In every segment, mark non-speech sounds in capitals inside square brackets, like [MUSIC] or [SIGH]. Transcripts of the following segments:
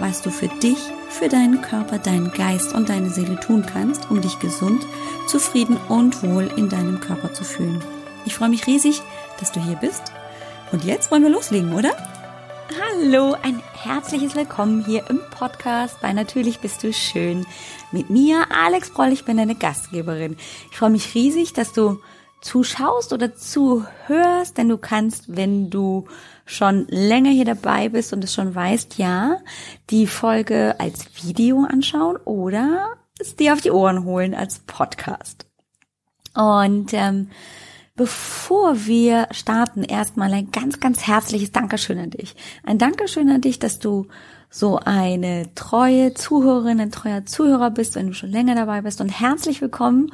was du für dich, für deinen Körper, deinen Geist und deine Seele tun kannst, um dich gesund, zufrieden und wohl in deinem Körper zu fühlen. Ich freue mich riesig, dass du hier bist. Und jetzt wollen wir loslegen, oder? Hallo, ein herzliches Willkommen hier im Podcast bei Natürlich bist du schön. Mit mir, Alex Broll, ich bin deine Gastgeberin. Ich freue mich riesig, dass du zuschaust oder zuhörst, denn du kannst, wenn du schon länger hier dabei bist und es schon weißt, ja, die Folge als Video anschauen oder es dir auf die Ohren holen als Podcast. Und ähm, bevor wir starten, erstmal ein ganz, ganz herzliches Dankeschön an dich. Ein Dankeschön an dich, dass du so eine treue Zuhörerin, ein treuer Zuhörer bist, wenn du schon länger dabei bist. Und herzlich willkommen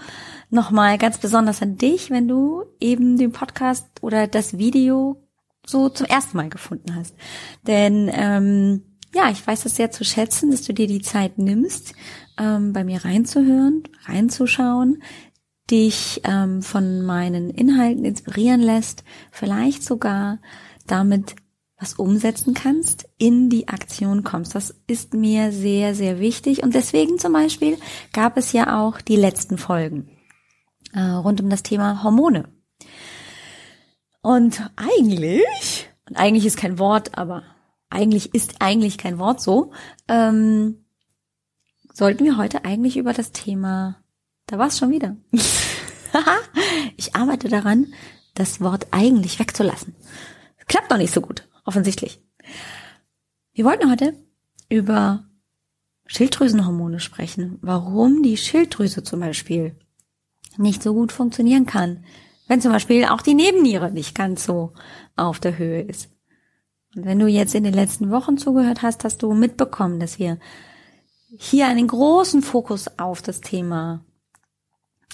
nochmal ganz besonders an dich, wenn du eben den Podcast oder das Video so zum ersten Mal gefunden hast. Denn ähm, ja, ich weiß es sehr zu schätzen, dass du dir die Zeit nimmst, ähm, bei mir reinzuhören, reinzuschauen, dich ähm, von meinen Inhalten inspirieren lässt, vielleicht sogar damit was umsetzen kannst, in die Aktion kommst. Das ist mir sehr, sehr wichtig. Und deswegen zum Beispiel gab es ja auch die letzten Folgen äh, rund um das Thema Hormone. Und eigentlich, und eigentlich ist kein Wort, aber eigentlich ist eigentlich kein Wort so, ähm, sollten wir heute eigentlich über das Thema, da war es schon wieder. [LAUGHS] ich arbeite daran, das Wort eigentlich wegzulassen. Klappt noch nicht so gut, offensichtlich. Wir wollten heute über Schilddrüsenhormone sprechen, warum die Schilddrüse zum Beispiel nicht so gut funktionieren kann, wenn zum Beispiel auch die Nebenniere nicht ganz so auf der Höhe ist. Und wenn du jetzt in den letzten Wochen zugehört hast, hast du mitbekommen, dass wir hier einen großen Fokus auf das Thema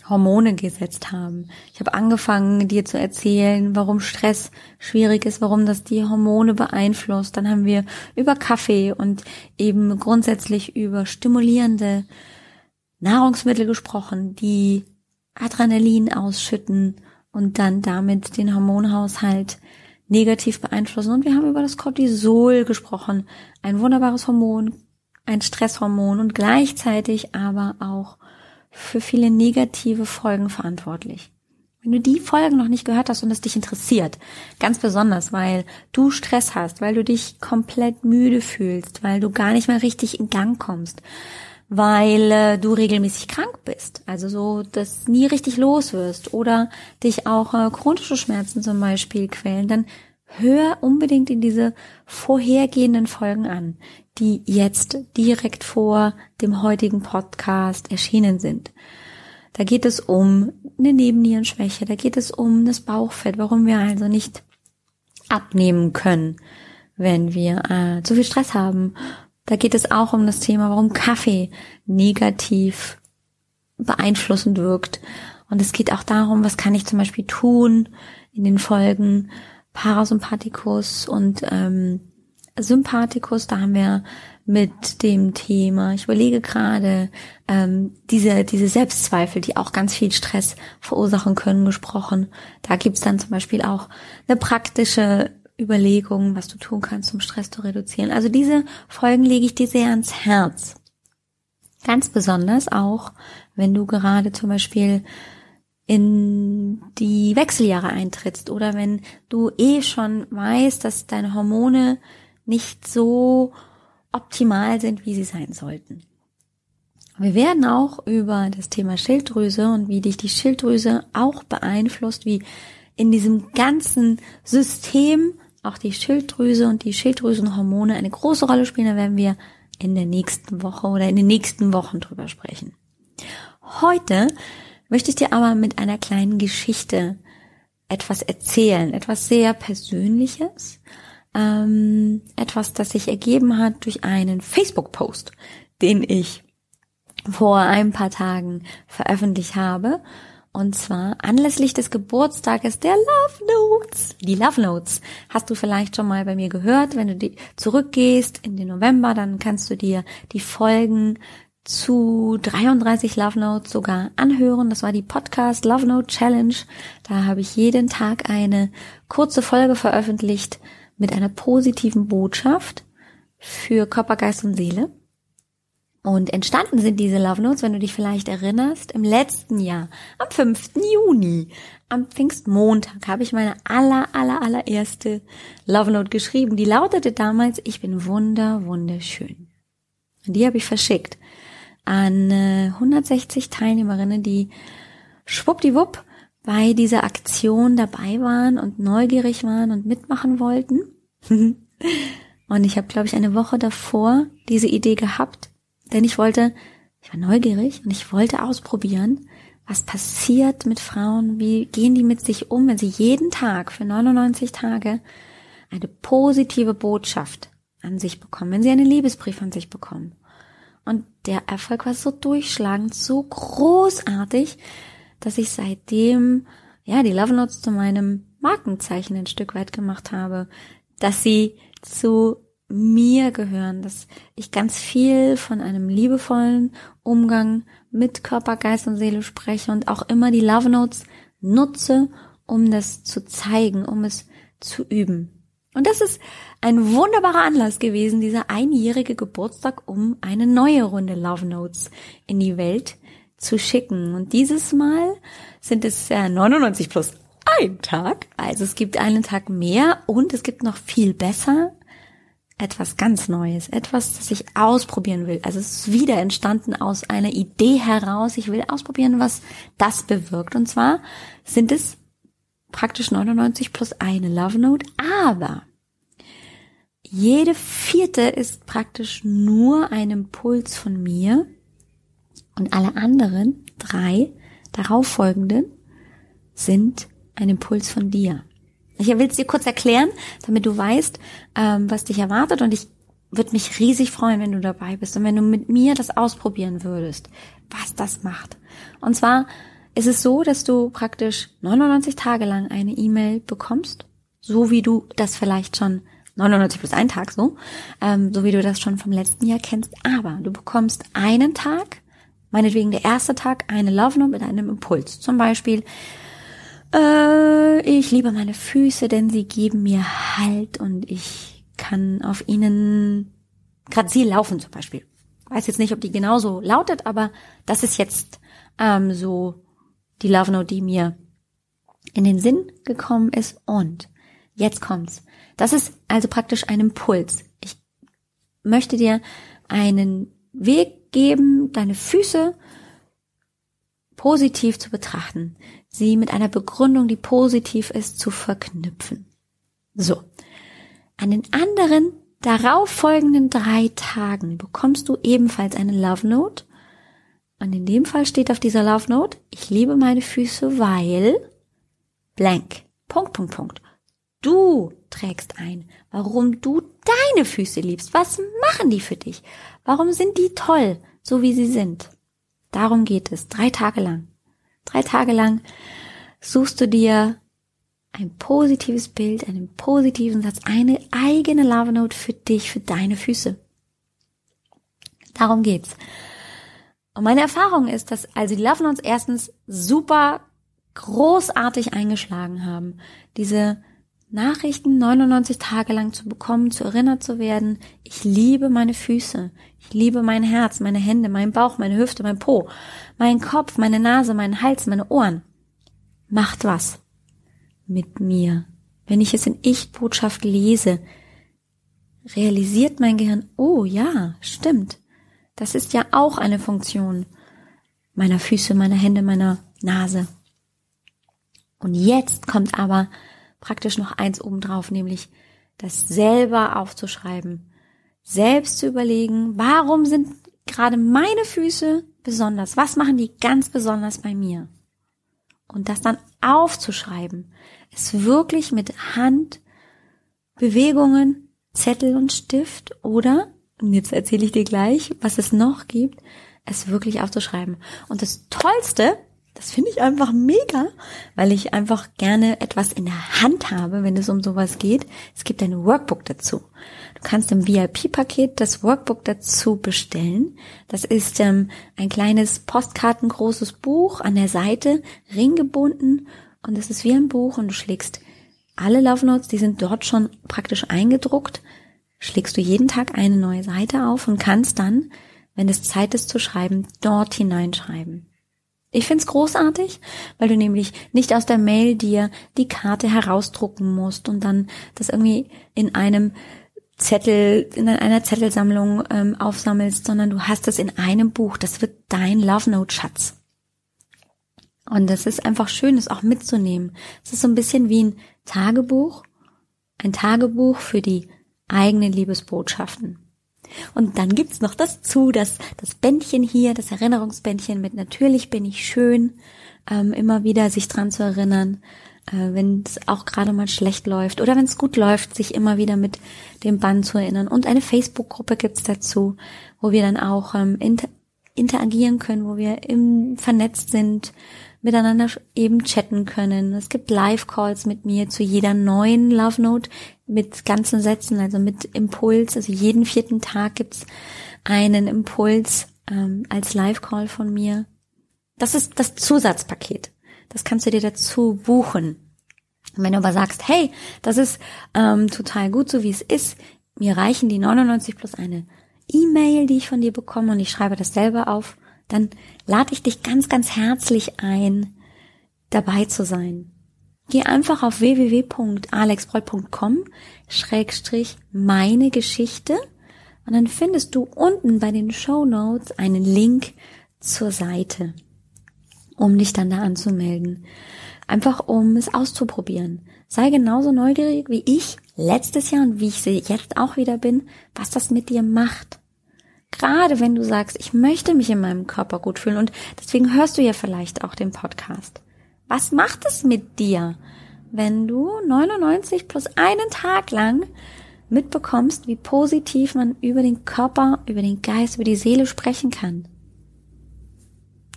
Hormone gesetzt haben. Ich habe angefangen, dir zu erzählen, warum Stress schwierig ist, warum das die Hormone beeinflusst. Dann haben wir über Kaffee und eben grundsätzlich über stimulierende Nahrungsmittel gesprochen, die Adrenalin ausschütten und dann damit den Hormonhaushalt negativ beeinflussen. Und wir haben über das Cortisol gesprochen, ein wunderbares Hormon, ein Stresshormon und gleichzeitig aber auch für viele negative Folgen verantwortlich. Wenn du die Folgen noch nicht gehört hast und es dich interessiert, ganz besonders, weil du Stress hast, weil du dich komplett müde fühlst, weil du gar nicht mehr richtig in Gang kommst, weil äh, du regelmäßig krank bist, also so, dass nie richtig los wirst oder dich auch äh, chronische Schmerzen zum Beispiel quälen, dann hör unbedingt in diese vorhergehenden Folgen an, die jetzt direkt vor dem heutigen Podcast erschienen sind. Da geht es um eine Nebennierenschwäche, da geht es um das Bauchfett, warum wir also nicht abnehmen können, wenn wir äh, zu viel Stress haben da geht es auch um das Thema, warum Kaffee negativ beeinflussend wirkt. Und es geht auch darum, was kann ich zum Beispiel tun in den Folgen Parasympathikus und ähm, Sympathikus. Da haben wir mit dem Thema, ich überlege gerade, ähm, diese, diese Selbstzweifel, die auch ganz viel Stress verursachen können, gesprochen. Da gibt's dann zum Beispiel auch eine praktische Überlegungen, was du tun kannst, um Stress zu reduzieren. Also diese Folgen lege ich dir sehr ans Herz. Ganz besonders auch, wenn du gerade zum Beispiel in die Wechseljahre eintrittst oder wenn du eh schon weißt, dass deine Hormone nicht so optimal sind, wie sie sein sollten. Wir werden auch über das Thema Schilddrüse und wie dich die Schilddrüse auch beeinflusst, wie in diesem ganzen System auch die Schilddrüse und die Schilddrüsenhormone eine große Rolle spielen. Da werden wir in der nächsten Woche oder in den nächsten Wochen drüber sprechen. Heute möchte ich dir aber mit einer kleinen Geschichte etwas erzählen, etwas sehr Persönliches, ähm, etwas, das sich ergeben hat durch einen Facebook-Post, den ich vor ein paar Tagen veröffentlicht habe. Und zwar anlässlich des Geburtstages der Love Notes. Die Love Notes hast du vielleicht schon mal bei mir gehört. Wenn du die zurückgehst in den November, dann kannst du dir die Folgen zu 33 Love Notes sogar anhören. Das war die Podcast Love Note Challenge. Da habe ich jeden Tag eine kurze Folge veröffentlicht mit einer positiven Botschaft für Körper, Geist und Seele. Und entstanden sind diese Love Notes, wenn du dich vielleicht erinnerst, im letzten Jahr, am 5. Juni, am Pfingstmontag, habe ich meine aller, aller, allererste Love Note geschrieben. Die lautete damals, ich bin wunder, wunderschön. Und die habe ich verschickt an 160 äh, Teilnehmerinnen, die schwuppdiwupp bei dieser Aktion dabei waren und neugierig waren und mitmachen wollten. [LAUGHS] und ich habe, glaube ich, eine Woche davor diese Idee gehabt denn ich wollte, ich war neugierig und ich wollte ausprobieren, was passiert mit Frauen, wie gehen die mit sich um, wenn sie jeden Tag für 99 Tage eine positive Botschaft an sich bekommen, wenn sie einen Liebesbrief an sich bekommen. Und der Erfolg war so durchschlagend, so großartig, dass ich seitdem, ja, die Love Notes zu meinem Markenzeichen ein Stück weit gemacht habe, dass sie zu mir gehören, dass ich ganz viel von einem liebevollen Umgang mit Körper, Geist und Seele spreche und auch immer die Love Notes nutze, um das zu zeigen, um es zu üben. Und das ist ein wunderbarer Anlass gewesen, dieser einjährige Geburtstag, um eine neue Runde Love Notes in die Welt zu schicken. Und dieses Mal sind es äh, 99 plus ein Tag. Also es gibt einen Tag mehr und es gibt noch viel besser etwas ganz Neues, etwas, das ich ausprobieren will. Also es ist wieder entstanden aus einer Idee heraus. Ich will ausprobieren, was das bewirkt. Und zwar sind es praktisch 99 plus eine Love Note, aber jede vierte ist praktisch nur ein Impuls von mir und alle anderen drei darauffolgenden sind ein Impuls von dir. Ich will es dir kurz erklären, damit du weißt, ähm, was dich erwartet und ich würde mich riesig freuen, wenn du dabei bist und wenn du mit mir das ausprobieren würdest, was das macht. Und zwar ist es so, dass du praktisch 99 Tage lang eine E-Mail bekommst, so wie du das vielleicht schon 99 plus ein Tag so, ähm, so wie du das schon vom letzten Jahr kennst. Aber du bekommst einen Tag, meinetwegen der erste Tag, eine Love Note mit einem Impuls. Zum Beispiel, äh, ich liebe meine Füße, denn sie geben mir Halt und ich kann auf ihnen grazil laufen zum Beispiel. Weiß jetzt nicht, ob die genauso lautet, aber das ist jetzt ähm, so die Love Note, die mir in den Sinn gekommen ist. Und jetzt kommt's. Das ist also praktisch ein Impuls. Ich möchte dir einen Weg geben, deine Füße positiv zu betrachten sie mit einer Begründung, die positiv ist, zu verknüpfen. So. An den anderen darauf folgenden drei Tagen bekommst du ebenfalls eine Love Note. Und in dem Fall steht auf dieser Love Note, ich liebe meine Füße, weil blank. Punkt, Punkt, Punkt. Du trägst ein, warum du deine Füße liebst. Was machen die für dich? Warum sind die toll, so wie sie sind? Darum geht es, drei Tage lang. Drei Tage lang suchst du dir ein positives Bild, einen positiven Satz, eine eigene Love Note für dich, für deine Füße. Darum geht's. Und meine Erfahrung ist, dass also die Love Notes erstens super großartig eingeschlagen haben. Diese Nachrichten 99 Tage lang zu bekommen, zu erinnert zu werden, ich liebe meine Füße, ich liebe mein Herz, meine Hände, mein Bauch, meine Hüfte, mein Po, mein Kopf, meine Nase, meinen Hals, meine Ohren. Macht was mit mir. Wenn ich es in Ich-Botschaft lese, realisiert mein Gehirn, oh ja, stimmt. Das ist ja auch eine Funktion meiner Füße, meiner Hände, meiner Nase. Und jetzt kommt aber praktisch noch eins obendrauf, nämlich das selber aufzuschreiben, selbst zu überlegen, warum sind gerade meine Füße besonders? Was machen die ganz besonders bei mir? Und das dann aufzuschreiben, es wirklich mit Hand, Bewegungen, Zettel und Stift oder, und jetzt erzähle ich dir gleich, was es noch gibt, es wirklich aufzuschreiben. Und das Tollste, das finde ich einfach mega, weil ich einfach gerne etwas in der Hand habe, wenn es um sowas geht. Es gibt ein Workbook dazu. Du kannst im VIP-Paket das Workbook dazu bestellen. Das ist ähm, ein kleines postkartengroßes Buch an der Seite, ringgebunden und es ist wie ein Buch und du schlägst alle Love Notes, die sind dort schon praktisch eingedruckt, schlägst du jeden Tag eine neue Seite auf und kannst dann, wenn es Zeit ist zu schreiben, dort hineinschreiben. Ich find's großartig, weil du nämlich nicht aus der Mail dir die Karte herausdrucken musst und dann das irgendwie in einem Zettel, in einer Zettelsammlung ähm, aufsammelst, sondern du hast es in einem Buch. Das wird dein Love Note Schatz. Und das ist einfach schön, es auch mitzunehmen. Es ist so ein bisschen wie ein Tagebuch, ein Tagebuch für die eigenen Liebesbotschaften. Und dann gibt's noch das zu, das, das Bändchen hier, das Erinnerungsbändchen mit natürlich bin ich schön, ähm, immer wieder sich dran zu erinnern, äh, wenn es auch gerade mal schlecht läuft oder wenn es gut läuft, sich immer wieder mit dem Band zu erinnern. Und eine Facebook-Gruppe gibt's dazu, wo wir dann auch ähm, inter interagieren können, wo wir im, vernetzt sind, miteinander eben chatten können. Es gibt Live-Calls mit mir zu jeder neuen Love Note, mit ganzen Sätzen, also mit Impuls. Also jeden vierten Tag gibt's einen Impuls ähm, als Live-Call von mir. Das ist das Zusatzpaket. Das kannst du dir dazu buchen. Und wenn du aber sagst, hey, das ist ähm, total gut, so wie es ist, mir reichen die 99 plus eine E-Mail, die ich von dir bekomme und ich schreibe das selber auf, dann lade ich dich ganz, ganz herzlich ein, dabei zu sein. Geh einfach auf www.alexbroll.com schrägstrich meine Geschichte und dann findest du unten bei den Show Notes einen Link zur Seite, um dich dann da anzumelden. Einfach um es auszuprobieren. Sei genauso neugierig wie ich letztes Jahr und wie ich sie jetzt auch wieder bin, was das mit dir macht. Gerade wenn du sagst, ich möchte mich in meinem Körper gut fühlen und deswegen hörst du ja vielleicht auch den Podcast. Was macht es mit dir, wenn du 99 plus einen Tag lang mitbekommst, wie positiv man über den Körper, über den Geist, über die Seele sprechen kann?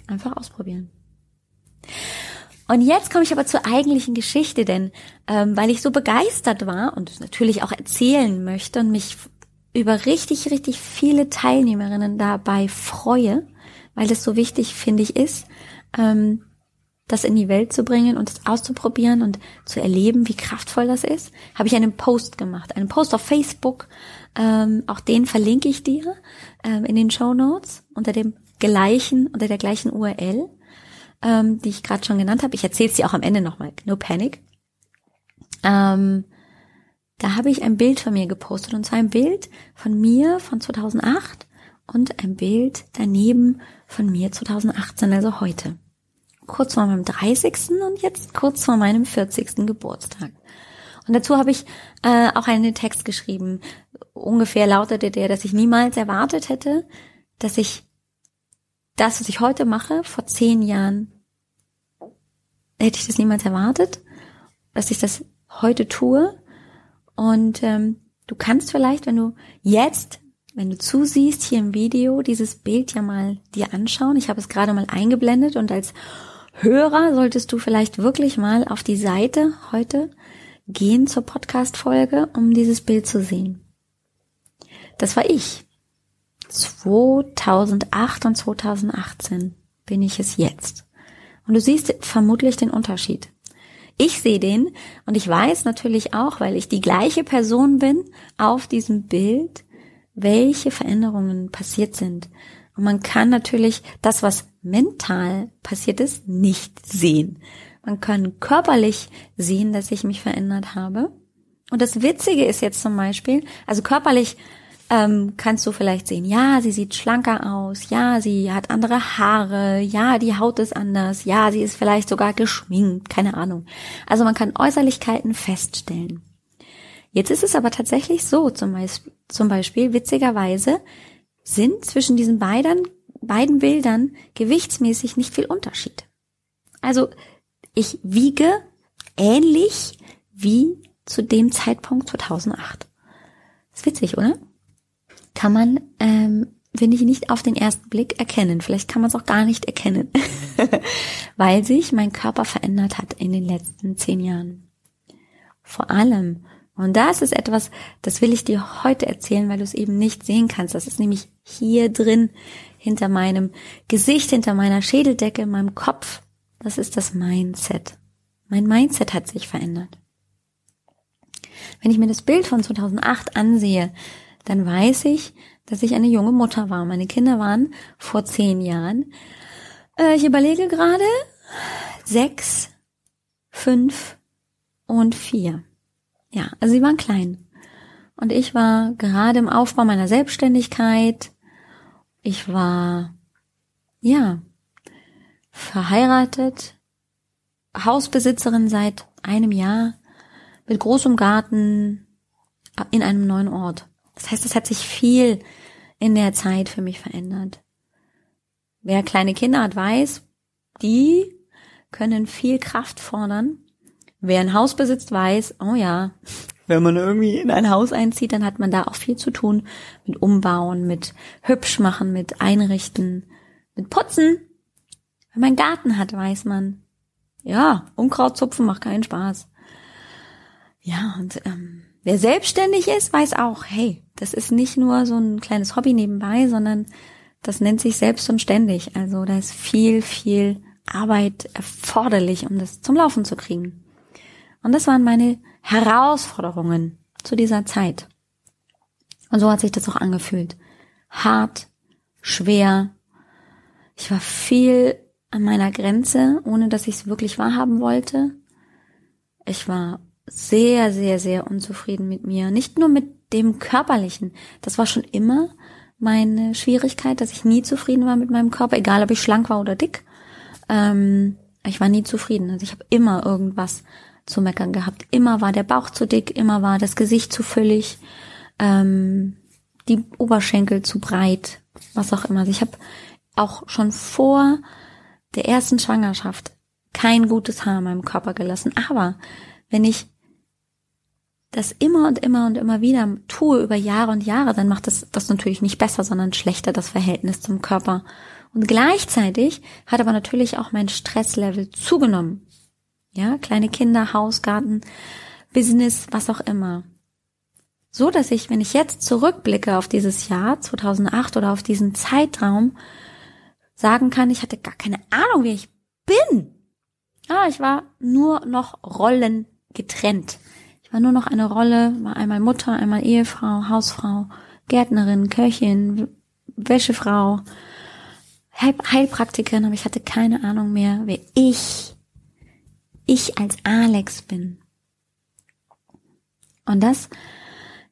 Einfach ausprobieren. Und jetzt komme ich aber zur eigentlichen Geschichte, denn ähm, weil ich so begeistert war und es natürlich auch erzählen möchte und mich über richtig, richtig viele Teilnehmerinnen dabei freue, weil es so wichtig, finde ich, ist, ähm, das in die Welt zu bringen und es auszuprobieren und zu erleben, wie kraftvoll das ist, habe ich einen Post gemacht, einen Post auf Facebook. Ähm, auch den verlinke ich dir ähm, in den Show Notes unter dem gleichen, unter der gleichen URL, ähm, die ich gerade schon genannt habe. Ich erzähle es dir auch am Ende nochmal. No panic. Ähm, da habe ich ein Bild von mir gepostet und zwar ein Bild von mir von 2008 und ein Bild daneben von mir 2018, also heute kurz vor meinem 30. und jetzt kurz vor meinem 40. Geburtstag. Und dazu habe ich äh, auch einen Text geschrieben. Ungefähr lautete der, dass ich niemals erwartet hätte, dass ich das, was ich heute mache, vor zehn Jahren, hätte ich das niemals erwartet, dass ich das heute tue. Und ähm, du kannst vielleicht, wenn du jetzt wenn du zusiehst hier im Video, dieses Bild ja mal dir anschauen. Ich habe es gerade mal eingeblendet und als Hörer solltest du vielleicht wirklich mal auf die Seite heute gehen zur Podcast-Folge, um dieses Bild zu sehen. Das war ich. 2008 und 2018 bin ich es jetzt. Und du siehst vermutlich den Unterschied. Ich sehe den und ich weiß natürlich auch, weil ich die gleiche Person bin auf diesem Bild, welche Veränderungen passiert sind. Und man kann natürlich das, was mental passiert ist, nicht sehen. Man kann körperlich sehen, dass ich mich verändert habe. Und das Witzige ist jetzt zum Beispiel, also körperlich ähm, kannst du vielleicht sehen, ja, sie sieht schlanker aus, ja, sie hat andere Haare, ja, die Haut ist anders, ja, sie ist vielleicht sogar geschminkt, keine Ahnung. Also man kann Äußerlichkeiten feststellen. Jetzt ist es aber tatsächlich so, zum Beispiel, zum Beispiel witzigerweise, sind zwischen diesen beiden, beiden Bildern gewichtsmäßig nicht viel Unterschied. Also ich wiege ähnlich wie zu dem Zeitpunkt 2008. ist witzig, oder? Kann man ähm, finde ich, nicht auf den ersten Blick erkennen. Vielleicht kann man es auch gar nicht erkennen, [LAUGHS] weil sich mein Körper verändert hat in den letzten zehn Jahren. Vor allem, und das ist etwas, das will ich dir heute erzählen, weil du es eben nicht sehen kannst. Das ist nämlich hier drin, hinter meinem Gesicht, hinter meiner Schädeldecke, in meinem Kopf. Das ist das Mindset. Mein Mindset hat sich verändert. Wenn ich mir das Bild von 2008 ansehe, dann weiß ich, dass ich eine junge Mutter war. Meine Kinder waren vor zehn Jahren. Äh, ich überlege gerade sechs, fünf und vier. Ja, also sie waren klein. Und ich war gerade im Aufbau meiner Selbstständigkeit. Ich war, ja, verheiratet, Hausbesitzerin seit einem Jahr, mit großem Garten in einem neuen Ort. Das heißt, es hat sich viel in der Zeit für mich verändert. Wer kleine Kinder hat, weiß, die können viel Kraft fordern. Wer ein Haus besitzt, weiß, oh ja, [LAUGHS] wenn man irgendwie in ein Haus einzieht, dann hat man da auch viel zu tun mit Umbauen, mit hübsch machen, mit Einrichten, mit Putzen. Wenn man einen Garten hat, weiß man, ja, Unkraut zupfen macht keinen Spaß. Ja, und ähm, wer selbstständig ist, weiß auch, hey, das ist nicht nur so ein kleines Hobby nebenbei, sondern das nennt sich selbst und ständig. Also da ist viel, viel Arbeit erforderlich, um das zum Laufen zu kriegen. Und das waren meine Herausforderungen zu dieser Zeit. Und so hat sich das auch angefühlt. Hart, schwer. Ich war viel an meiner Grenze, ohne dass ich es wirklich wahrhaben wollte. Ich war sehr, sehr, sehr unzufrieden mit mir. Nicht nur mit dem körperlichen. Das war schon immer meine Schwierigkeit, dass ich nie zufrieden war mit meinem Körper, egal ob ich schlank war oder dick. Ähm, ich war nie zufrieden. Also ich habe immer irgendwas zu meckern gehabt. Immer war der Bauch zu dick, immer war das Gesicht zu füllig, ähm, die Oberschenkel zu breit, was auch immer. Also ich habe auch schon vor der ersten Schwangerschaft kein gutes Haar in meinem Körper gelassen. Aber wenn ich das immer und immer und immer wieder tue über Jahre und Jahre, dann macht das das natürlich nicht besser, sondern schlechter das Verhältnis zum Körper. Und gleichzeitig hat aber natürlich auch mein Stresslevel zugenommen. Ja, kleine Kinder, Haus, Garten, Business, was auch immer. So, dass ich, wenn ich jetzt zurückblicke auf dieses Jahr 2008 oder auf diesen Zeitraum, sagen kann, ich hatte gar keine Ahnung, wer ich bin. Ah, ich war nur noch Rollen getrennt war nur noch eine Rolle, war einmal Mutter, einmal Ehefrau, Hausfrau, Gärtnerin, Köchin, Wäschefrau, Heilpraktikerin, aber ich hatte keine Ahnung mehr, wer ich, ich als Alex bin. Und das,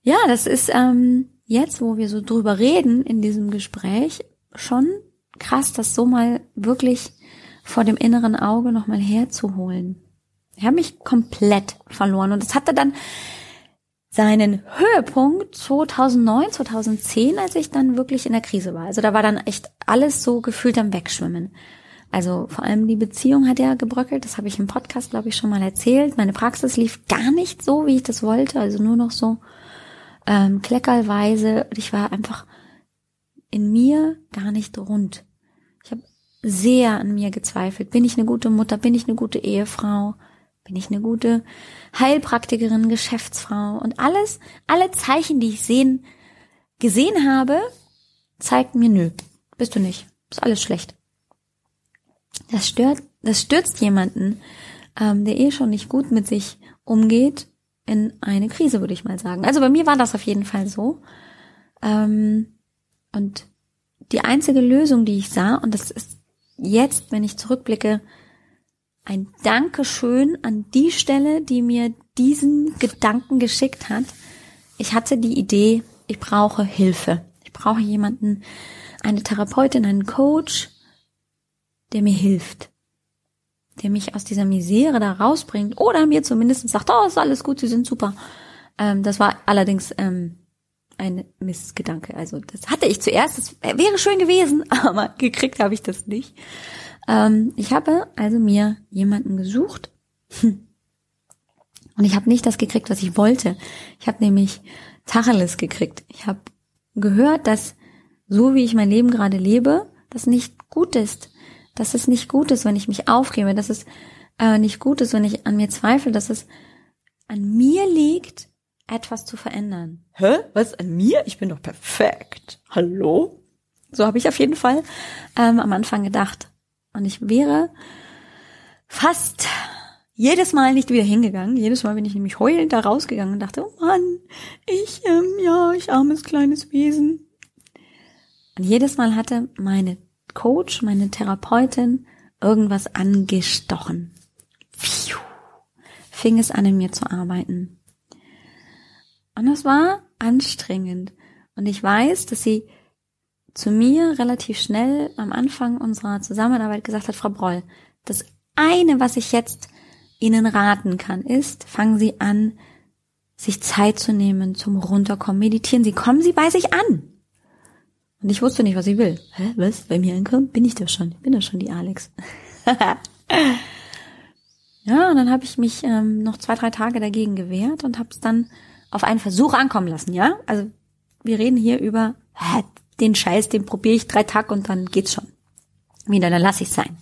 ja, das ist ähm, jetzt, wo wir so drüber reden in diesem Gespräch, schon krass, das so mal wirklich vor dem inneren Auge nochmal herzuholen. Ich habe mich komplett verloren und es hatte dann seinen Höhepunkt 2009, 2010, als ich dann wirklich in der Krise war. Also da war dann echt alles so gefühlt am Wegschwimmen. Also vor allem die Beziehung hat ja gebröckelt, das habe ich im Podcast, glaube ich, schon mal erzählt. Meine Praxis lief gar nicht so, wie ich das wollte, also nur noch so ähm, kleckerweise. Und ich war einfach in mir gar nicht rund. Ich habe sehr an mir gezweifelt. Bin ich eine gute Mutter? Bin ich eine gute Ehefrau? Bin ich eine gute Heilpraktikerin, Geschäftsfrau und alles, alle Zeichen, die ich sehen, gesehen habe, zeigten mir, nö, bist du nicht. Ist alles schlecht. Das stört, das stürzt jemanden, ähm, der eh schon nicht gut mit sich umgeht, in eine Krise, würde ich mal sagen. Also bei mir war das auf jeden Fall so. Ähm, und die einzige Lösung, die ich sah, und das ist jetzt, wenn ich zurückblicke, ein Dankeschön an die Stelle, die mir diesen Gedanken geschickt hat. Ich hatte die Idee, ich brauche Hilfe. Ich brauche jemanden, eine Therapeutin, einen Coach, der mir hilft, der mich aus dieser Misere da rausbringt oder mir zumindest sagt, oh, ist alles gut, Sie sind super. Ähm, das war allerdings ähm, ein Missgedanke. Also das hatte ich zuerst, das wäre schön gewesen, [LAUGHS] aber gekriegt habe ich das nicht. Ähm, ich habe also mir jemanden gesucht [LAUGHS] und ich habe nicht das gekriegt, was ich wollte. Ich habe nämlich Tacheles gekriegt. Ich habe gehört, dass so wie ich mein Leben gerade lebe, das nicht gut ist. Dass es nicht gut ist, wenn ich mich aufgebe, dass es äh, nicht gut ist, wenn ich an mir zweifle, dass es an mir liegt, etwas zu verändern. Hä? Was an mir? Ich bin doch perfekt. Hallo? So habe ich auf jeden Fall ähm, am Anfang gedacht. Und ich wäre fast jedes Mal nicht wieder hingegangen. Jedes Mal bin ich nämlich heulend da rausgegangen und dachte, oh Mann, ich, ähm, ja, ich armes kleines Wesen. Und jedes Mal hatte meine Coach, meine Therapeutin irgendwas angestochen. Pfiuh, fing es an, in mir zu arbeiten. Und das war anstrengend. Und ich weiß, dass sie zu mir relativ schnell am Anfang unserer Zusammenarbeit gesagt hat, Frau Broll, das eine, was ich jetzt Ihnen raten kann, ist, fangen Sie an, sich Zeit zu nehmen zum Runterkommen. Meditieren Sie, kommen Sie bei sich an. Und ich wusste nicht, was ich will. Hä, was? Bei mir ankommen? Bin ich das schon? Ich bin das schon die Alex. [LAUGHS] ja, und dann habe ich mich ähm, noch zwei, drei Tage dagegen gewehrt und habe es dann auf einen Versuch ankommen lassen, ja? Also wir reden hier über hä, den Scheiß, den probiere ich drei Tage und dann geht's schon. Wieder, dann lasse ich sein.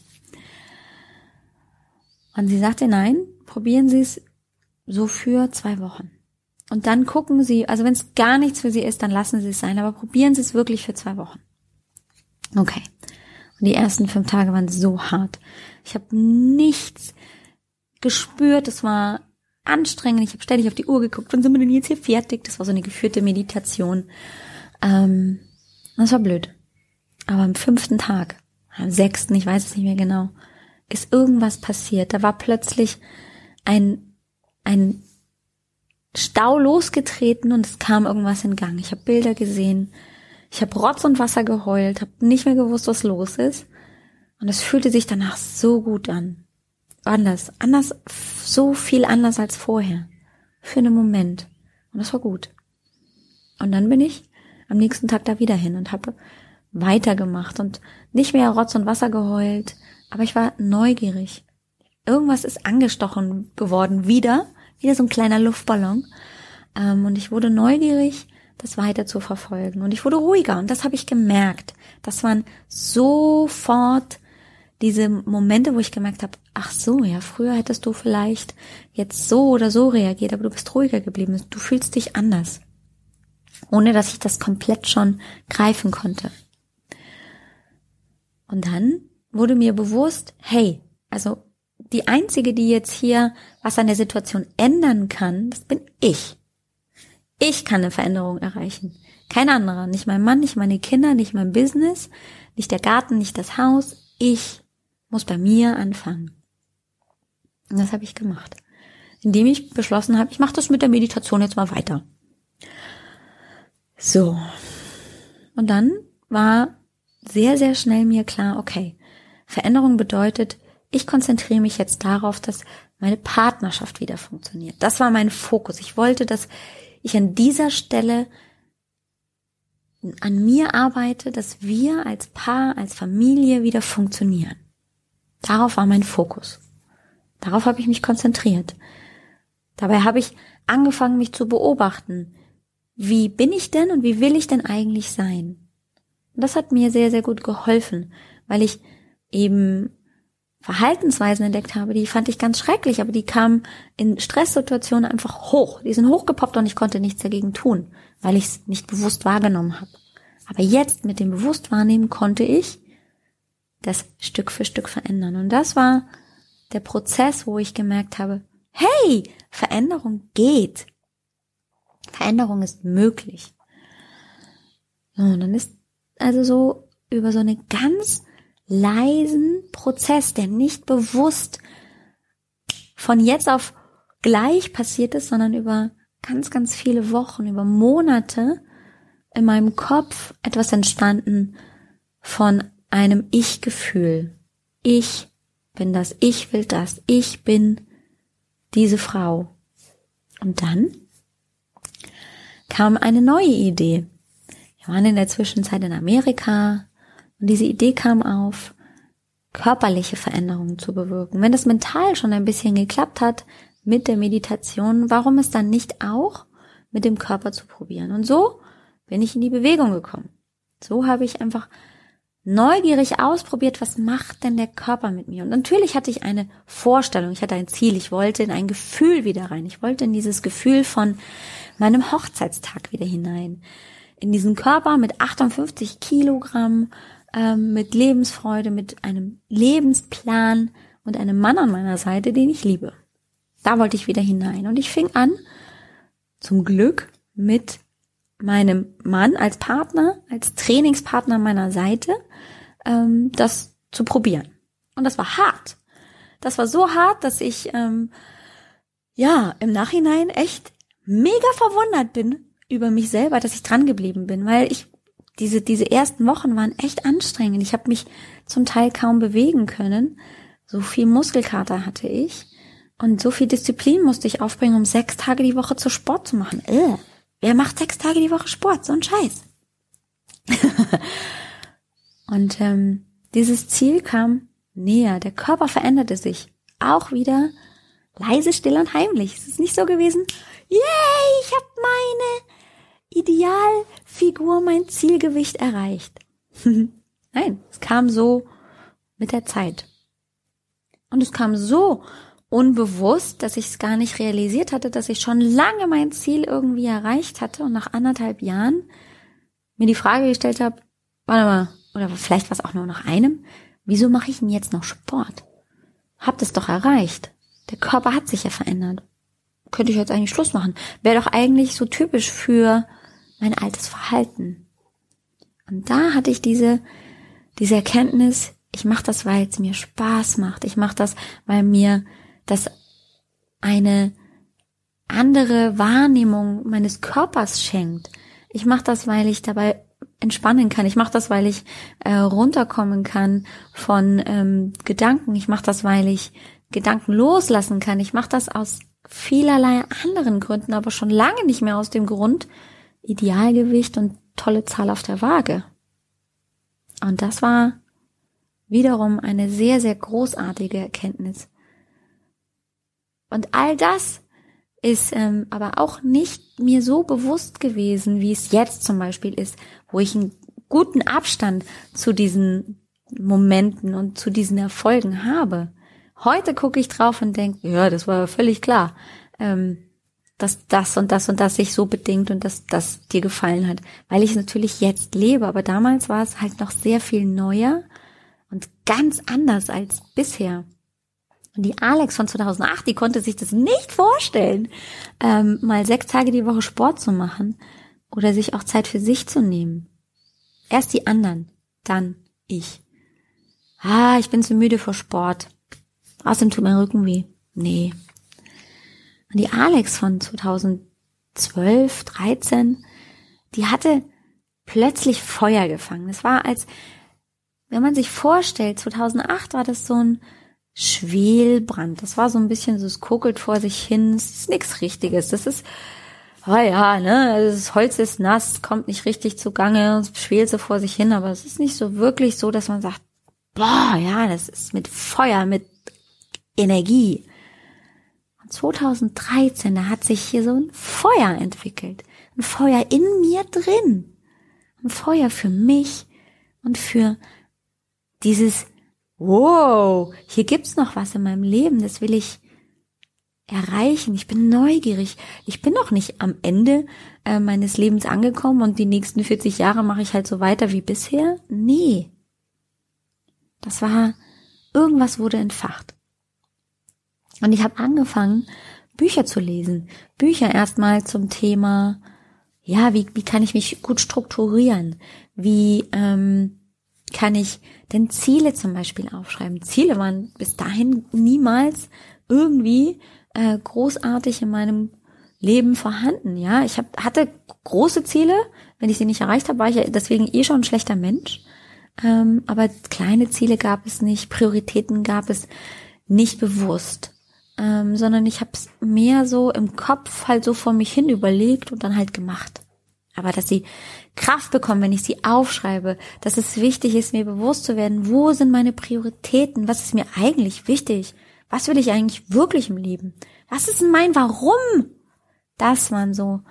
Und sie sagte, nein, probieren Sie es so für zwei Wochen. Und dann gucken Sie, also wenn es gar nichts für Sie ist, dann lassen Sie es sein, aber probieren Sie es wirklich für zwei Wochen. Okay. Und die ersten fünf Tage waren so hart. Ich habe nichts gespürt, es war anstrengend, ich habe ständig auf die Uhr geguckt, wann sind wir denn jetzt hier fertig? Das war so eine geführte Meditation. Ähm, das war blöd. Aber am fünften Tag, am sechsten, ich weiß es nicht mehr genau, ist irgendwas passiert. Da war plötzlich ein, ein Stau losgetreten und es kam irgendwas in Gang. Ich habe Bilder gesehen, ich habe Rotz und Wasser geheult, habe nicht mehr gewusst, was los ist. Und es fühlte sich danach so gut an. Anders, anders, so viel anders als vorher. Für einen Moment. Und das war gut. Und dann bin ich am nächsten Tag da wieder hin und habe weitergemacht und nicht mehr Rotz und Wasser geheult, aber ich war neugierig. Irgendwas ist angestochen geworden, wieder, wieder so ein kleiner Luftballon. Ähm, und ich wurde neugierig, das weiter zu verfolgen. Und ich wurde ruhiger und das habe ich gemerkt. Das waren sofort diese Momente, wo ich gemerkt habe, ach so, ja, früher hättest du vielleicht jetzt so oder so reagiert, aber du bist ruhiger geblieben. Du fühlst dich anders. Ohne dass ich das komplett schon greifen konnte. Und dann wurde mir bewusst, hey, also die einzige, die jetzt hier was an der Situation ändern kann, das bin ich. Ich kann eine Veränderung erreichen. Kein anderer. Nicht mein Mann, nicht meine Kinder, nicht mein Business, nicht der Garten, nicht das Haus. Ich muss bei mir anfangen. Und das habe ich gemacht. Indem ich beschlossen habe, ich mache das mit der Meditation jetzt mal weiter. So. Und dann war sehr, sehr schnell mir klar, okay, Veränderung bedeutet, ich konzentriere mich jetzt darauf, dass meine Partnerschaft wieder funktioniert. Das war mein Fokus. Ich wollte, dass ich an dieser Stelle an mir arbeite, dass wir als Paar, als Familie wieder funktionieren. Darauf war mein Fokus. Darauf habe ich mich konzentriert. Dabei habe ich angefangen, mich zu beobachten. Wie bin ich denn und wie will ich denn eigentlich sein? Und das hat mir sehr, sehr gut geholfen, weil ich eben Verhaltensweisen entdeckt habe, die fand ich ganz schrecklich, aber die kamen in Stresssituationen einfach hoch. Die sind hochgepoppt und ich konnte nichts dagegen tun, weil ich es nicht bewusst wahrgenommen habe. Aber jetzt mit dem Bewusstwahrnehmen konnte ich das Stück für Stück verändern. Und das war der Prozess, wo ich gemerkt habe, hey, Veränderung geht. Veränderung ist möglich. und dann ist also so über so eine ganz leisen Prozess, der nicht bewusst von jetzt auf gleich passiert ist, sondern über ganz, ganz viele Wochen, über Monate in meinem Kopf etwas entstanden von einem Ich-Gefühl. Ich bin das, ich will das, ich bin diese Frau. Und dann kam eine neue Idee. Wir waren in der Zwischenzeit in Amerika, und diese Idee kam auf, körperliche Veränderungen zu bewirken. Wenn das mental schon ein bisschen geklappt hat mit der Meditation, warum es dann nicht auch mit dem Körper zu probieren? Und so bin ich in die Bewegung gekommen. So habe ich einfach neugierig ausprobiert, was macht denn der Körper mit mir? Und natürlich hatte ich eine Vorstellung, ich hatte ein Ziel, ich wollte in ein Gefühl wieder rein. Ich wollte in dieses Gefühl von meinem Hochzeitstag wieder hinein. In diesen Körper mit 58 Kilogramm, ähm, mit Lebensfreude, mit einem Lebensplan und einem Mann an meiner Seite, den ich liebe. Da wollte ich wieder hinein. Und ich fing an, zum Glück, mit meinem Mann als Partner, als Trainingspartner meiner Seite, ähm, das zu probieren. Und das war hart. Das war so hart, dass ich ähm, ja im Nachhinein echt mega verwundert bin über mich selber, dass ich dran geblieben bin, weil ich diese diese ersten Wochen waren echt anstrengend. Ich habe mich zum Teil kaum bewegen können. So viel Muskelkater hatte ich und so viel Disziplin musste ich aufbringen, um sechs Tage die Woche zu Sport zu machen. Äh, wer macht sechs Tage die Woche Sport? So ein Scheiß. [LAUGHS] und ähm, dieses Ziel kam näher. Der Körper veränderte sich. Auch wieder leise, still und heimlich. Es ist nicht so gewesen, yay, ich habe meine Idealfigur, mein Zielgewicht erreicht. [LAUGHS] Nein, es kam so mit der Zeit. Und es kam so unbewusst, dass ich es gar nicht realisiert hatte, dass ich schon lange mein Ziel irgendwie erreicht hatte und nach anderthalb Jahren mir die Frage gestellt habe, warte mal, oder vielleicht war es auch nur nach einem, wieso mache ich denn jetzt noch Sport? Hab das doch erreicht. Der Körper hat sich ja verändert. Könnte ich jetzt eigentlich Schluss machen. Wäre doch eigentlich so typisch für mein altes Verhalten. Und da hatte ich diese, diese Erkenntnis, ich mache das, weil es mir Spaß macht. Ich mache das, weil mir das eine andere Wahrnehmung meines Körpers schenkt. Ich mache das, weil ich dabei entspannen kann. Ich mache das, weil ich äh, runterkommen kann von ähm, Gedanken. Ich mache das, weil ich Gedanken loslassen kann. Ich mache das aus vielerlei anderen Gründen, aber schon lange nicht mehr aus dem Grund Idealgewicht und tolle Zahl auf der Waage. Und das war wiederum eine sehr, sehr großartige Erkenntnis. Und all das ist ähm, aber auch nicht mir so bewusst gewesen, wie es jetzt zum Beispiel ist, wo ich einen guten Abstand zu diesen Momenten und zu diesen Erfolgen habe. Heute gucke ich drauf und denke, ja, das war völlig klar, ähm, dass das und das und das sich so bedingt und dass das dir gefallen hat, weil ich natürlich jetzt lebe. Aber damals war es halt noch sehr viel neuer und ganz anders als bisher. Und die Alex von 2008, die konnte sich das nicht vorstellen, ähm, mal sechs Tage die Woche Sport zu machen oder sich auch Zeit für sich zu nehmen. Erst die anderen, dann ich. Ah, ich bin zu müde vor Sport. Außerdem tut mein Rücken weh. Nee. Und die Alex von 2012, 13, die hatte plötzlich Feuer gefangen. Es war als, wenn man sich vorstellt, 2008 war das so ein Schwelbrand. Das war so ein bisschen so, es kokelt vor sich hin. Es ist nichts Richtiges. Das ist, oh ja, ne, das Holz ist nass, kommt nicht richtig zugange, es schwelt so vor sich hin, aber es ist nicht so wirklich so, dass man sagt, boah, ja, das ist mit Feuer, mit Energie. Und 2013, da hat sich hier so ein Feuer entwickelt. Ein Feuer in mir drin. Ein Feuer für mich und für dieses wow, hier gibt's noch was in meinem Leben, das will ich erreichen. Ich bin neugierig. Ich bin noch nicht am Ende äh, meines Lebens angekommen und die nächsten 40 Jahre mache ich halt so weiter wie bisher. Nee. Das war, irgendwas wurde entfacht. Und ich habe angefangen, Bücher zu lesen. Bücher erstmal zum Thema, ja, wie, wie kann ich mich gut strukturieren? Wie ähm, kann ich denn Ziele zum Beispiel aufschreiben? Ziele waren bis dahin niemals irgendwie äh, großartig in meinem Leben vorhanden. Ja, ich hab, hatte große Ziele. Wenn ich sie nicht erreicht habe, war ich ja deswegen eh schon ein schlechter Mensch. Ähm, aber kleine Ziele gab es nicht, Prioritäten gab es nicht bewusst, ähm, sondern ich habe es mehr so im Kopf halt so vor mich hin überlegt und dann halt gemacht. Aber dass sie Kraft bekommen, wenn ich sie aufschreibe, dass es wichtig ist, mir bewusst zu werden, wo sind meine Prioritäten, was ist mir eigentlich wichtig, was will ich eigentlich wirklich im Leben, was ist mein Warum? Das waren so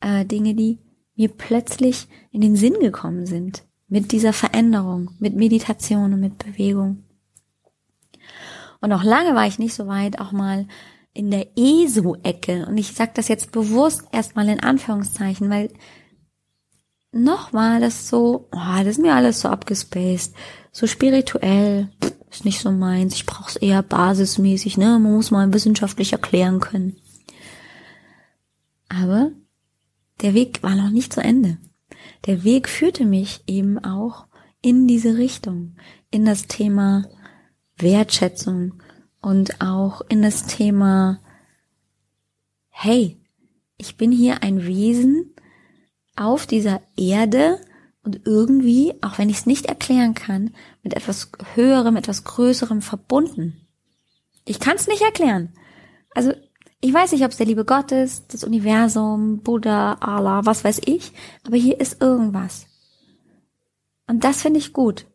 äh, Dinge, die mir plötzlich in den Sinn gekommen sind. mit dieser Veränderung, mit Meditation und mit Bewegung. Und noch lange war ich nicht so weit, auch mal in der ESO-Ecke. Und ich sage das jetzt bewusst erstmal in Anführungszeichen, weil noch war das so, oh, das ist mir alles so abgespaced, so spirituell, ist nicht so meins. Ich brauche es eher basismäßig, ne? Man muss mal wissenschaftlich erklären können. Aber der Weg war noch nicht zu Ende. Der Weg führte mich eben auch in diese Richtung, in das Thema Wertschätzung und auch in das Thema, hey, ich bin hier ein Wesen auf dieser Erde und irgendwie, auch wenn ich es nicht erklären kann, mit etwas Höherem, etwas Größerem verbunden. Ich kann es nicht erklären. Also ich weiß nicht, ob es der liebe Gott ist, das Universum, Buddha, Allah, was weiß ich, aber hier ist irgendwas. Und das finde ich gut,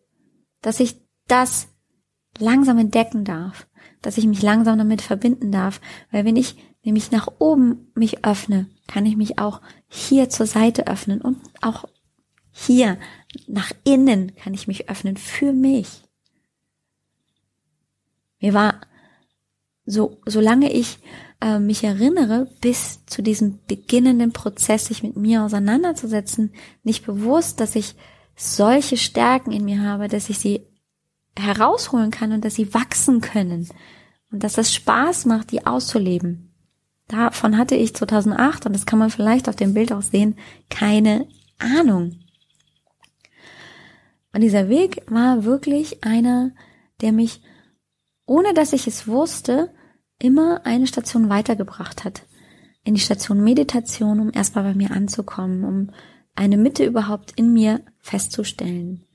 dass ich das langsam entdecken darf, dass ich mich langsam damit verbinden darf, weil wenn ich nämlich nach oben mich öffne, kann ich mich auch hier zur Seite öffnen und auch hier nach innen kann ich mich öffnen für mich. Mir war so, solange ich äh, mich erinnere, bis zu diesem beginnenden Prozess, sich mit mir auseinanderzusetzen, nicht bewusst, dass ich solche Stärken in mir habe, dass ich sie herausholen kann und dass sie wachsen können und dass es Spaß macht, die auszuleben. Davon hatte ich 2008, und das kann man vielleicht auf dem Bild auch sehen, keine Ahnung. Und dieser Weg war wirklich einer, der mich, ohne dass ich es wusste, immer eine Station weitergebracht hat. In die Station Meditation, um erstmal bei mir anzukommen, um eine Mitte überhaupt in mir festzustellen.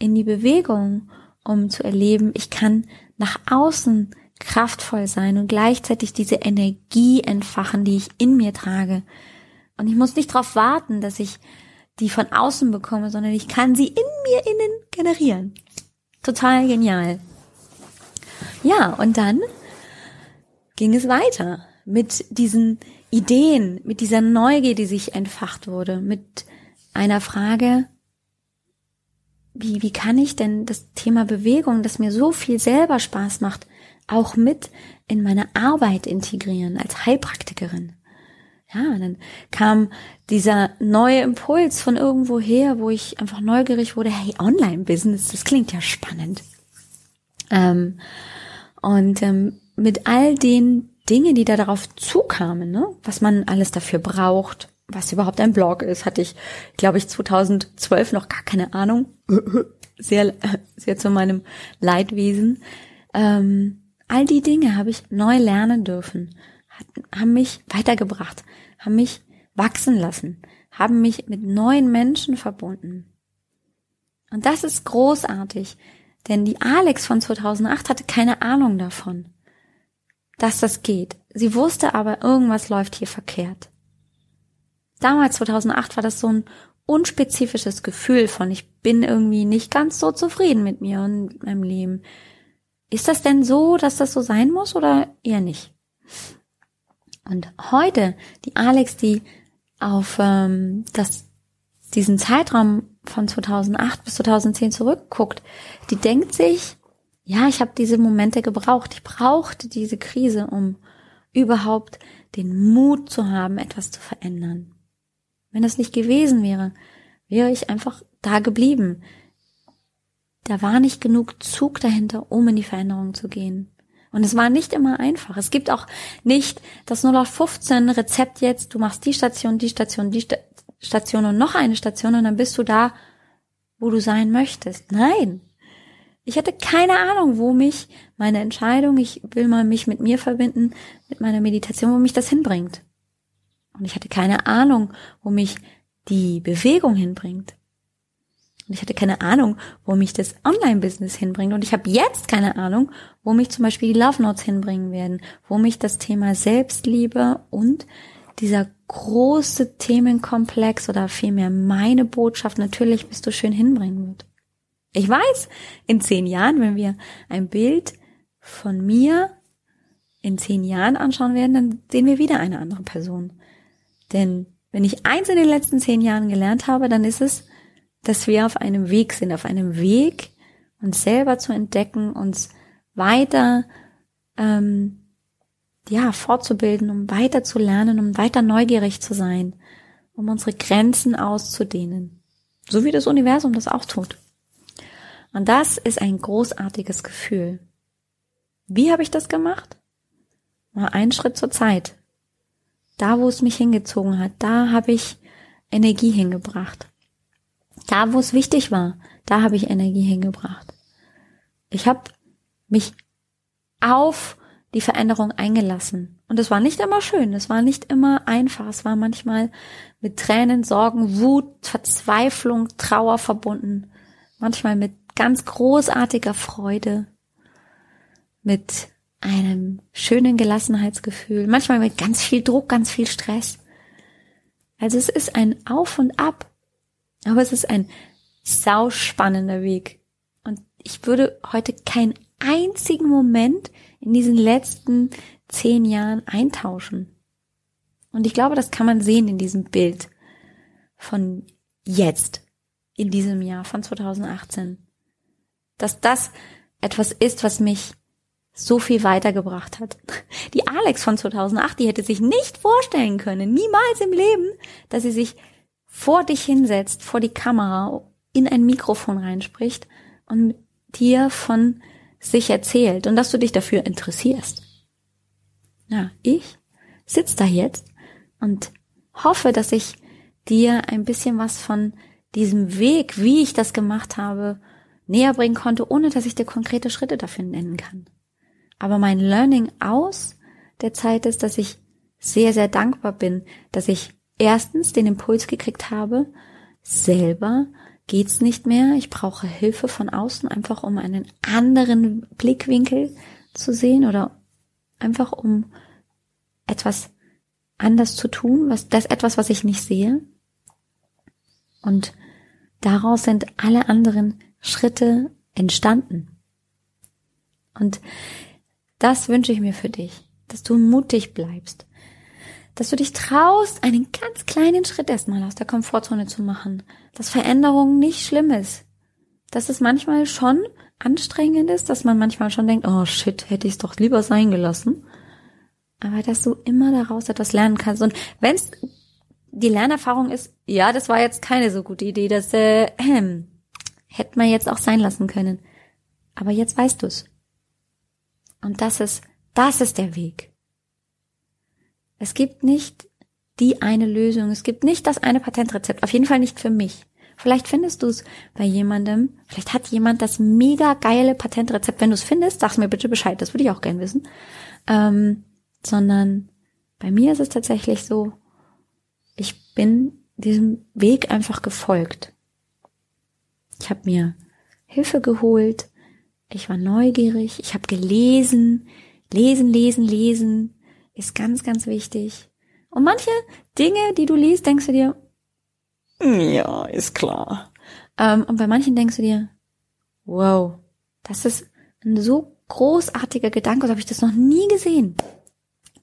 In die Bewegung, um zu erleben, ich kann nach außen kraftvoll sein und gleichzeitig diese Energie entfachen, die ich in mir trage. Und ich muss nicht darauf warten, dass ich die von außen bekomme, sondern ich kann sie in mir innen generieren. Total genial. Ja, und dann ging es weiter mit diesen Ideen, mit dieser Neugier, die sich entfacht wurde, mit einer Frage, wie, wie kann ich denn das Thema Bewegung, das mir so viel selber Spaß macht, auch mit in meine Arbeit integrieren als Heilpraktikerin? Ja, dann kam dieser neue Impuls von irgendwo her, wo ich einfach neugierig wurde, hey, Online-Business, das klingt ja spannend. Ähm, und ähm, mit all den Dingen, die da darauf zukamen, ne? was man alles dafür braucht, was überhaupt ein Blog ist, hatte ich, glaube ich, 2012 noch gar keine Ahnung. [LAUGHS] Sehr, sehr zu meinem Leidwesen. Ähm, all die Dinge habe ich neu lernen dürfen, haben mich weitergebracht, haben mich wachsen lassen, haben mich mit neuen Menschen verbunden. Und das ist großartig, denn die Alex von 2008 hatte keine Ahnung davon dass das geht. Sie wusste aber, irgendwas läuft hier verkehrt. Damals, 2008, war das so ein unspezifisches Gefühl von, ich bin irgendwie nicht ganz so zufrieden mit mir und meinem Leben. Ist das denn so, dass das so sein muss oder eher nicht? Und heute, die Alex, die auf ähm, das, diesen Zeitraum von 2008 bis 2010 zurückguckt, die denkt sich, ja, ich habe diese Momente gebraucht. Ich brauchte diese Krise, um überhaupt den Mut zu haben, etwas zu verändern. Wenn das nicht gewesen wäre, wäre ich einfach da geblieben. Da war nicht genug Zug dahinter, um in die Veränderung zu gehen. Und es war nicht immer einfach. Es gibt auch nicht das 0815 Rezept jetzt, du machst die Station, die Station, die Station und noch eine Station und dann bist du da, wo du sein möchtest. Nein. Ich hatte keine Ahnung, wo mich meine Entscheidung, ich will mal mich mit mir verbinden, mit meiner Meditation, wo mich das hinbringt. Und ich hatte keine Ahnung, wo mich die Bewegung hinbringt. Und ich hatte keine Ahnung, wo mich das Online-Business hinbringt. Und ich habe jetzt keine Ahnung, wo mich zum Beispiel die Love Notes hinbringen werden, wo mich das Thema Selbstliebe und dieser große Themenkomplex oder vielmehr meine Botschaft natürlich bist du schön hinbringen wird. Ich weiß, in zehn Jahren, wenn wir ein Bild von mir in zehn Jahren anschauen werden, dann sehen wir wieder eine andere Person. Denn wenn ich eins in den letzten zehn Jahren gelernt habe, dann ist es, dass wir auf einem Weg sind, auf einem Weg, uns selber zu entdecken, uns weiter ähm, ja fortzubilden, um weiter zu lernen, um weiter neugierig zu sein, um unsere Grenzen auszudehnen, so wie das Universum das auch tut. Und das ist ein großartiges Gefühl. Wie habe ich das gemacht? Mal einen Schritt zur Zeit. Da, wo es mich hingezogen hat, da habe ich Energie hingebracht. Da, wo es wichtig war, da habe ich Energie hingebracht. Ich habe mich auf die Veränderung eingelassen. Und es war nicht immer schön, es war nicht immer einfach, es war manchmal mit Tränen, Sorgen, Wut, Verzweiflung, Trauer verbunden, manchmal mit ganz großartiger Freude, mit einem schönen Gelassenheitsgefühl, manchmal mit ganz viel Druck, ganz viel Stress. Also es ist ein Auf und Ab, aber es ist ein sauspannender Weg. Und ich würde heute keinen einzigen Moment in diesen letzten zehn Jahren eintauschen. Und ich glaube, das kann man sehen in diesem Bild von jetzt, in diesem Jahr von 2018. Dass das etwas ist, was mich so viel weitergebracht hat. Die Alex von 2008, die hätte sich nicht vorstellen können, niemals im Leben, dass sie sich vor dich hinsetzt, vor die Kamera, in ein Mikrofon reinspricht und dir von sich erzählt und dass du dich dafür interessierst. Ja, ich sitz da jetzt und hoffe, dass ich dir ein bisschen was von diesem Weg, wie ich das gemacht habe, näher bringen konnte, ohne dass ich dir konkrete Schritte dafür nennen kann. Aber mein Learning aus der Zeit ist, dass ich sehr, sehr dankbar bin, dass ich erstens den Impuls gekriegt habe, selber geht's nicht mehr. Ich brauche Hilfe von außen, einfach um einen anderen Blickwinkel zu sehen oder einfach um etwas anders zu tun, was das etwas, was ich nicht sehe. Und daraus sind alle anderen Schritte entstanden. Und das wünsche ich mir für dich, dass du mutig bleibst, dass du dich traust, einen ganz kleinen Schritt erstmal aus der Komfortzone zu machen, dass Veränderung nicht schlimm ist, dass es manchmal schon anstrengend ist, dass man manchmal schon denkt, oh shit, hätte ich es doch lieber sein gelassen, aber dass du immer daraus etwas lernen kannst und wenn es die Lernerfahrung ist, ja, das war jetzt keine so gute Idee, das äh, äh, hätte man jetzt auch sein lassen können, aber jetzt weißt du's. Und das ist, das ist der Weg. Es gibt nicht die eine Lösung. Es gibt nicht das eine Patentrezept. Auf jeden Fall nicht für mich. Vielleicht findest du es bei jemandem. Vielleicht hat jemand das mega geile Patentrezept. Wenn du es findest, sag mir bitte Bescheid. Das würde ich auch gern wissen. Ähm, sondern bei mir ist es tatsächlich so, ich bin diesem Weg einfach gefolgt. Ich habe mir Hilfe geholt. Ich war neugierig. Ich habe gelesen, lesen, lesen, lesen ist ganz, ganz wichtig. Und manche Dinge, die du liest, denkst du dir, ja, ist klar. Ähm, und bei manchen denkst du dir, wow, das ist ein so großartiger Gedanke, so habe ich das noch nie gesehen.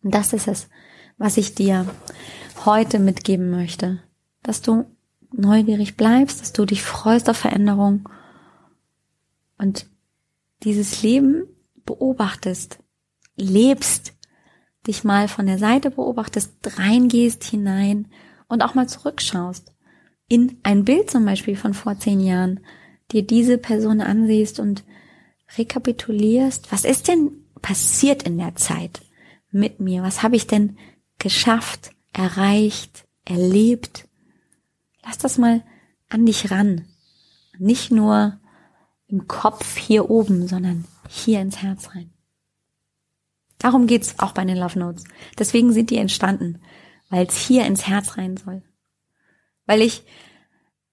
Und das ist es, was ich dir heute mitgeben möchte. Dass du neugierig bleibst, dass du dich freust auf Veränderung und dieses Leben beobachtest, lebst, dich mal von der Seite beobachtest, reingehst hinein und auch mal zurückschaust. In ein Bild zum Beispiel von vor zehn Jahren, dir diese Person ansiehst und rekapitulierst, was ist denn passiert in der Zeit mit mir? Was habe ich denn geschafft, erreicht, erlebt? Lass das mal an dich ran. Nicht nur im Kopf hier oben, sondern hier ins Herz rein. Darum geht's auch bei den Love Notes. Deswegen sind die entstanden, weil es hier ins Herz rein soll. Weil ich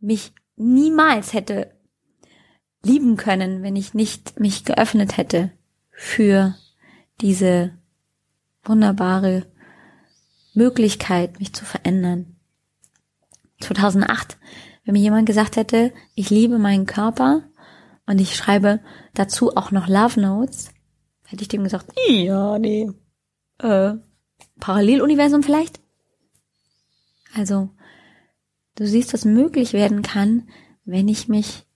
mich niemals hätte lieben können, wenn ich nicht mich geöffnet hätte für diese wunderbare Möglichkeit, mich zu verändern. 2008, wenn mir jemand gesagt hätte, ich liebe meinen Körper und ich schreibe dazu auch noch Love Notes, Hätte ich dem gesagt, ja, nee. Äh, Paralleluniversum vielleicht? Also, du siehst, was möglich werden kann, wenn ich mich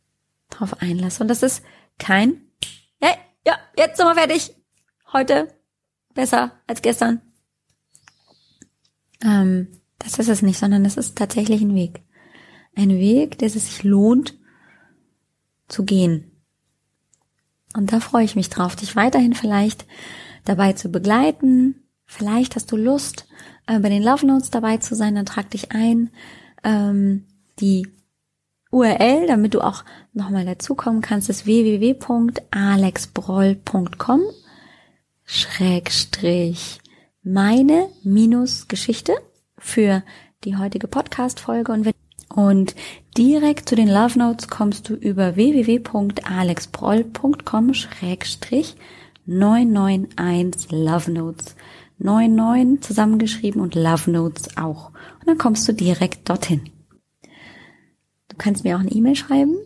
drauf einlasse. Und das ist kein, ja, ja, jetzt sind wir fertig. Heute besser als gestern. Ähm, das ist es nicht, sondern es ist tatsächlich ein Weg. Ein Weg, der es sich lohnt zu gehen. Und da freue ich mich drauf, dich weiterhin vielleicht dabei zu begleiten. Vielleicht hast du Lust, äh, bei den Love Notes dabei zu sein, dann trag dich ein. Ähm, die URL, damit du auch nochmal dazukommen kannst, ist www.alexbroll.com Schrägstrich meine minus Geschichte für die heutige Podcast-Folge und, und direkt zu den Love Notes kommst du über www.alexbroll.com schrägstrich 991 Love Notes. 99 zusammengeschrieben und Love Notes auch. Und dann kommst du direkt dorthin. Du kannst mir auch eine E-Mail schreiben.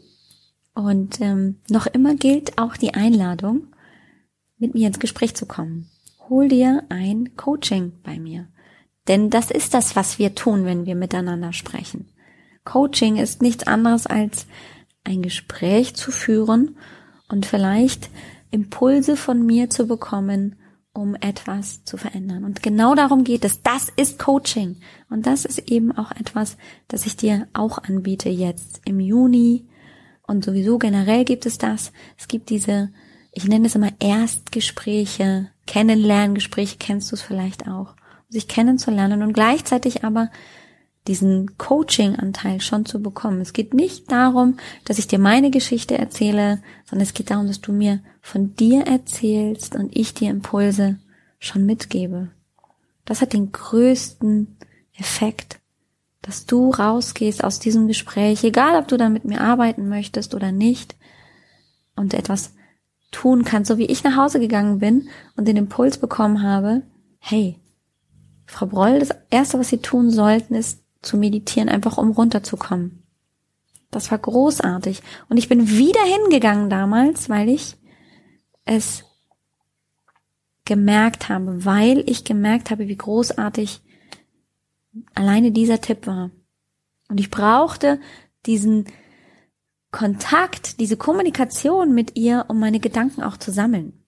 Und ähm, noch immer gilt auch die Einladung, mit mir ins Gespräch zu kommen. Hol dir ein Coaching bei mir. Denn das ist das, was wir tun, wenn wir miteinander sprechen. Coaching ist nichts anderes als ein Gespräch zu führen und vielleicht Impulse von mir zu bekommen, um etwas zu verändern. Und genau darum geht es. Das ist Coaching. Und das ist eben auch etwas, das ich dir auch anbiete jetzt im Juni. Und sowieso generell gibt es das. Es gibt diese, ich nenne es immer Erstgespräche, Kennenlerngespräche, kennst du es vielleicht auch, um sich kennenzulernen und gleichzeitig aber diesen Coaching-Anteil schon zu bekommen. Es geht nicht darum, dass ich dir meine Geschichte erzähle, sondern es geht darum, dass du mir von dir erzählst und ich dir Impulse schon mitgebe. Das hat den größten Effekt, dass du rausgehst aus diesem Gespräch, egal ob du dann mit mir arbeiten möchtest oder nicht, und etwas tun kannst, so wie ich nach Hause gegangen bin und den Impuls bekommen habe, hey, Frau Broll, das Erste, was Sie tun sollten, ist zu meditieren, einfach um runterzukommen. Das war großartig. Und ich bin wieder hingegangen damals, weil ich es gemerkt habe, weil ich gemerkt habe, wie großartig alleine dieser Tipp war. Und ich brauchte diesen Kontakt, diese Kommunikation mit ihr, um meine Gedanken auch zu sammeln.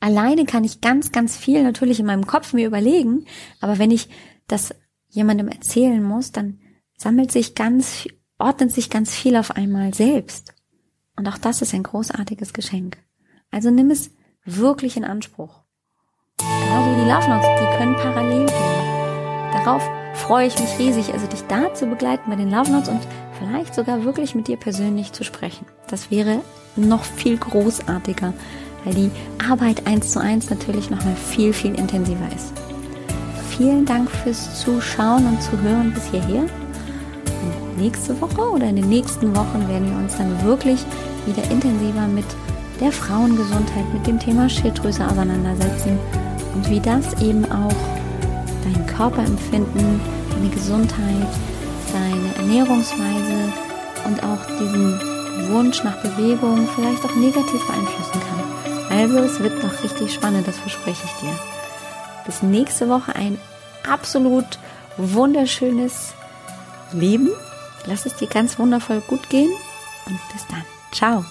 Alleine kann ich ganz, ganz viel natürlich in meinem Kopf mir überlegen, aber wenn ich das jemandem erzählen muss, dann sammelt sich ganz, ordnet sich ganz viel auf einmal selbst. Und auch das ist ein großartiges Geschenk. Also nimm es wirklich in Anspruch. Genauso wie die Love Notes, die können parallel gehen. Darauf freue ich mich riesig, also dich da zu begleiten bei den Love Notes und vielleicht sogar wirklich mit dir persönlich zu sprechen. Das wäre noch viel großartiger, weil die Arbeit eins zu eins natürlich nochmal viel, viel intensiver ist vielen Dank fürs Zuschauen und Zuhören bis hierher. Und nächste Woche oder in den nächsten Wochen werden wir uns dann wirklich wieder intensiver mit der Frauengesundheit, mit dem Thema Schilddrüse auseinandersetzen und wie das eben auch dein Körperempfinden, deine Gesundheit, deine Ernährungsweise und auch diesen Wunsch nach Bewegung vielleicht auch negativ beeinflussen kann. Also es wird noch richtig spannend, das verspreche ich dir. Bis nächste Woche ein absolut wunderschönes Leben. Lass es dir ganz wundervoll gut gehen und bis dann. Ciao.